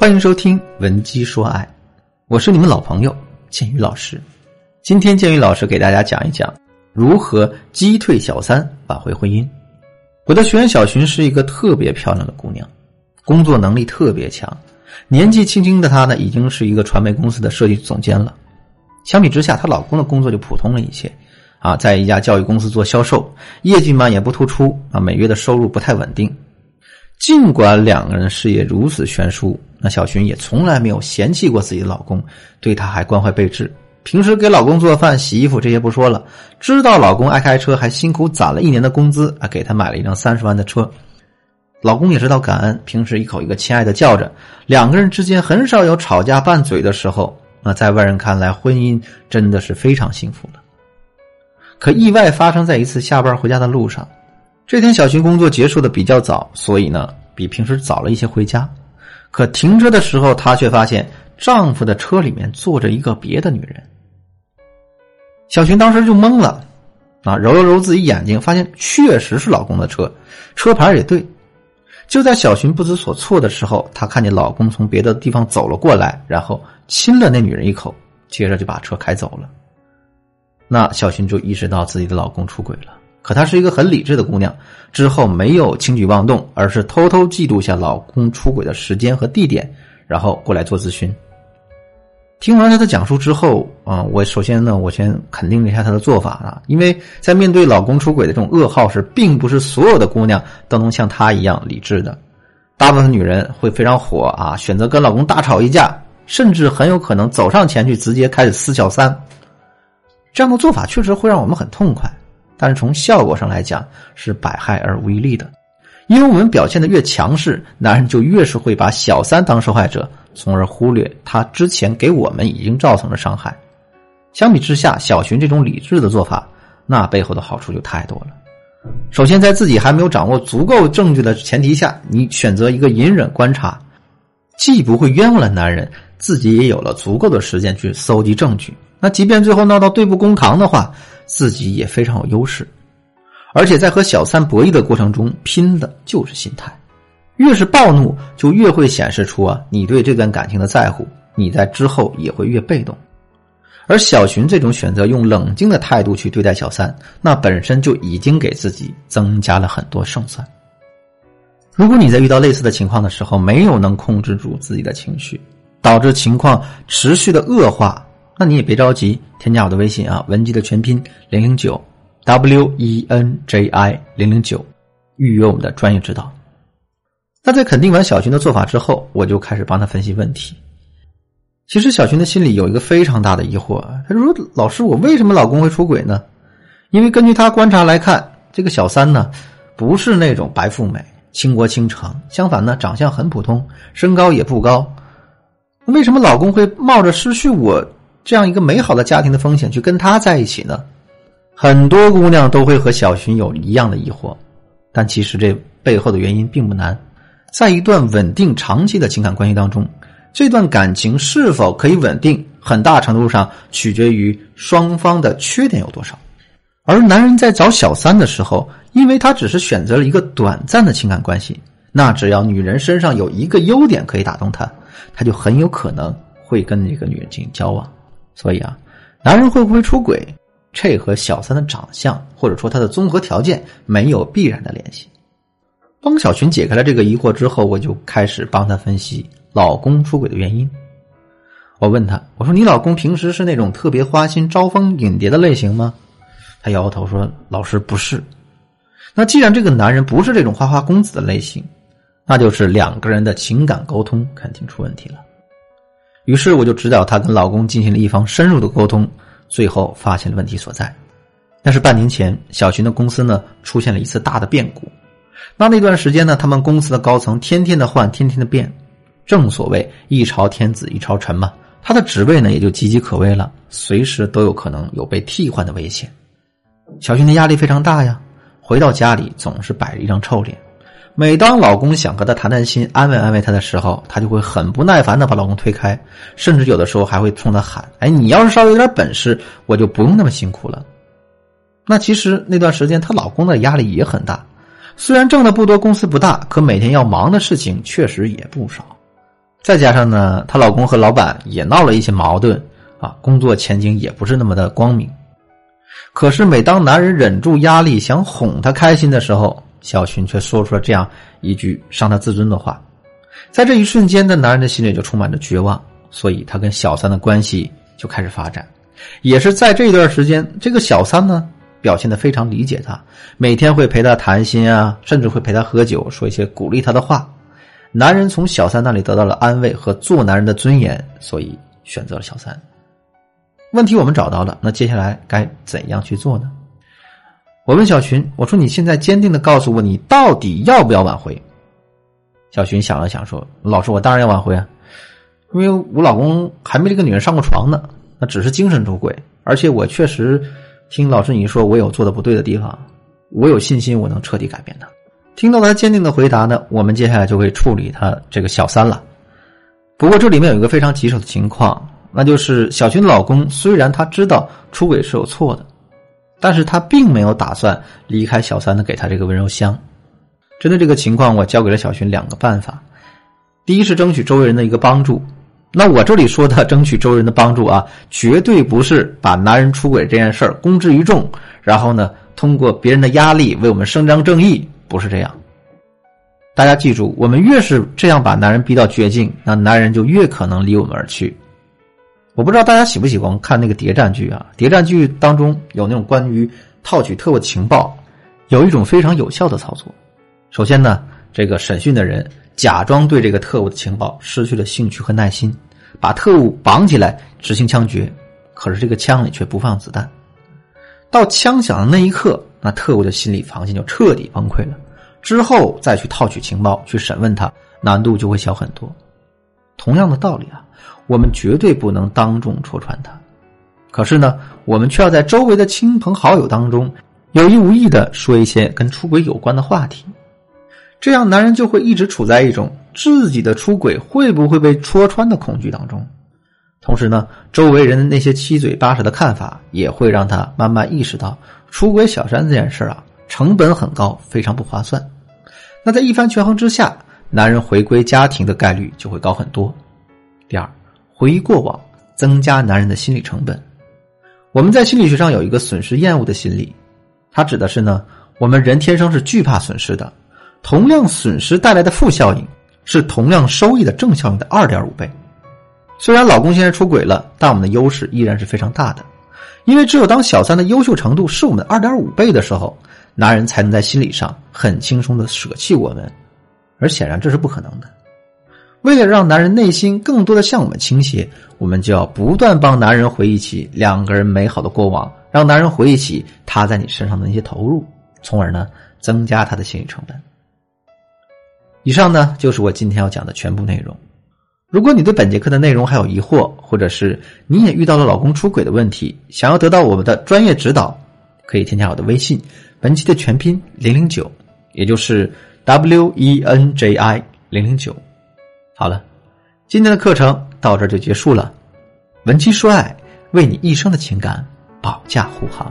欢迎收听《文姬说爱》，我是你们老朋友建宇老师。今天建宇老师给大家讲一讲如何击退小三，挽回婚姻。我的学员小寻是一个特别漂亮的姑娘，工作能力特别强，年纪轻轻的她呢，已经是一个传媒公司的设计总监了。相比之下，她老公的工作就普通了一些，啊，在一家教育公司做销售，业绩嘛也不突出，啊，每月的收入不太稳定。尽管两个人事业如此悬殊，那小寻也从来没有嫌弃过自己的老公，对她还关怀备至。平时给老公做饭、洗衣服这些不说了，知道老公爱开车，还辛苦攒了一年的工资啊，给他买了一辆三十万的车。老公也知道感恩，平时一口一个亲爱的叫着，两个人之间很少有吵架拌嘴的时候。那在外人看来，婚姻真的是非常幸福的。可意外发生在一次下班回家的路上。这天，小寻工作结束的比较早，所以呢，比平时早了一些回家。可停车的时候，她却发现丈夫的车里面坐着一个别的女人。小寻当时就懵了，啊，揉了揉自己眼睛，发现确实是老公的车，车牌也对。就在小寻不知所措的时候，她看见老公从别的地方走了过来，然后亲了那女人一口，接着就把车开走了。那小寻就意识到自己的老公出轨了。可她是一个很理智的姑娘，之后没有轻举妄动，而是偷偷记录下老公出轨的时间和地点，然后过来做咨询。听完她的讲述之后，啊，我首先呢，我先肯定了一下她的做法啊，因为在面对老公出轨的这种噩耗时，并不是所有的姑娘都能像她一样理智的，大部分女人会非常火啊，选择跟老公大吵一架，甚至很有可能走上前去直接开始撕小三。这样的做法确实会让我们很痛快。但是从效果上来讲是百害而无一利的，因为我们表现的越强势，男人就越是会把小三当受害者，从而忽略他之前给我们已经造成的伤害。相比之下，小寻这种理智的做法，那背后的好处就太多了。首先，在自己还没有掌握足够证据的前提下，你选择一个隐忍观察，既不会冤枉了男人，自己也有了足够的时间去搜集证据。那即便最后闹到对簿公堂的话。自己也非常有优势，而且在和小三博弈的过程中，拼的就是心态。越是暴怒，就越会显示出啊你对这段感情的在乎。你在之后也会越被动。而小寻这种选择用冷静的态度去对待小三，那本身就已经给自己增加了很多胜算。如果你在遇到类似的情况的时候，没有能控制住自己的情绪，导致情况持续的恶化。那你也别着急，添加我的微信啊，文姬的全拼零零九，W E N J I 零零九，预约我们的专业指导。那在肯定完小群的做法之后，我就开始帮他分析问题。其实小群的心里有一个非常大的疑惑，他说：“老师，我为什么老公会出轨呢？因为根据他观察来看，这个小三呢，不是那种白富美、倾国倾城，相反呢，长相很普通，身高也不高。为什么老公会冒着失去我？”这样一个美好的家庭的风险，去跟他在一起呢？很多姑娘都会和小寻有一样的疑惑，但其实这背后的原因并不难。在一段稳定长期的情感关系当中，这段感情是否可以稳定，很大程度上取决于双方的缺点有多少。而男人在找小三的时候，因为他只是选择了一个短暂的情感关系，那只要女人身上有一个优点可以打动他，他就很有可能会跟这个女人进行交往。所以啊，男人会不会出轨，这和小三的长相或者说他的综合条件没有必然的联系。帮小群解开了这个疑惑之后，我就开始帮他分析老公出轨的原因。我问他：“我说你老公平时是那种特别花心、招蜂引蝶的类型吗？”他摇头说：“老师不是。”那既然这个男人不是这种花花公子的类型，那就是两个人的情感沟通肯定出问题了。于是我就指导她跟老公进行了一番深入的沟通，最后发现了问题所在。那是半年前，小寻的公司呢出现了一次大的变故。那那段时间呢，他们公司的高层天天的换，天天的变。正所谓一朝天子一朝臣嘛，他的职位呢也就岌岌可危了，随时都有可能有被替换的危险。小寻的压力非常大呀，回到家里总是摆着一张臭脸。每当老公想和她谈谈心、安慰安慰她的时候，她就会很不耐烦的把老公推开，甚至有的时候还会冲他喊：“哎，你要是稍微有点本事，我就不用那么辛苦了。”那其实那段时间她老公的压力也很大，虽然挣的不多，公司不大，可每天要忙的事情确实也不少。再加上呢，她老公和老板也闹了一些矛盾啊，工作前景也不是那么的光明。可是每当男人忍住压力想哄她开心的时候，小群却说出了这样一句伤他自尊的话。在这一瞬间，的男人的心里就充满着绝望，所以他跟小三的关系就开始发展。也是在这一段时间，这个小三呢表现的非常理解他，每天会陪他谈心啊，甚至会陪他喝酒，说一些鼓励他的话。男人从小三那里得到了安慰和做男人的尊严，所以选择了小三。问题我们找到了，那接下来该怎样去做呢？我问小群，我说：“你现在坚定的告诉我，你到底要不要挽回？”小群想了想说：“老师，我当然要挽回啊，因为我老公还没这个女人上过床呢，那只是精神出轨，而且我确实听老师你说我有做的不对的地方，我有信心我能彻底改变他。”听到他坚定的回答呢，我们接下来就会处理他这个小三了。不过这里面有一个非常棘手的情况，那就是小群老公虽然他知道出轨是有错的，但是他并没有打算离开小三的给他这个温柔乡。针对这个情况，我教给了小群两个办法。第一是争取周围人的一个帮助。那我这里说的争取周围人的帮助啊，绝对不是把男人出轨这件事儿公之于众，然后呢，通过别人的压力为我们伸张正义，不是这样。大家记住，我们越是这样把男人逼到绝境，那男人就越可能离我们而去。我不知道大家喜不喜欢看那个谍战剧啊？谍战剧当中有那种关于套取特务情报，有一种非常有效的操作。首先呢，这个审讯的人假装对这个特务的情报失去了兴趣和耐心，把特务绑起来执行枪决，可是这个枪里却不放子弹。到枪响的那一刻，那特务的心理防线就彻底崩溃了。之后再去套取情报、去审问他，难度就会小很多。同样的道理啊，我们绝对不能当众戳穿他，可是呢，我们却要在周围的亲朋好友当中有意无意的说一些跟出轨有关的话题。这样，男人就会一直处在一种自己的出轨会不会被戳穿的恐惧当中。同时呢，周围人的那些七嘴八舌的看法，也会让他慢慢意识到出轨小三这件事啊，成本很高，非常不划算。那在一番权衡之下，男人回归家庭的概率就会高很多。第二，回忆过往，增加男人的心理成本。我们在心理学上有一个损失厌恶的心理，它指的是呢，我们人天生是惧怕损失的。同样损失带来的负效应是同样收益的正效应的二点五倍。虽然老公现在出轨了，但我们的优势依然是非常大的。因为只有当小三的优秀程度是我们二点五倍的时候，男人才能在心理上很轻松的舍弃我们。而显然这是不可能的。为了让男人内心更多的向我们倾斜，我们就要不断帮男人回忆起两个人美好的过往，让男人回忆起他在你身上的那些投入，从而呢增加他的心理成本。以上呢就是我今天要讲的全部内容。如果你对本节课的内容还有疑惑，或者是你也遇到了老公出轨的问题，想要得到我们的专业指导，可以添加我的微信，本期的全拼零零九，也就是 W E N J I 零零九。好了，今天的课程到这就结束了。文姬说爱，为你一生的情感保驾护航。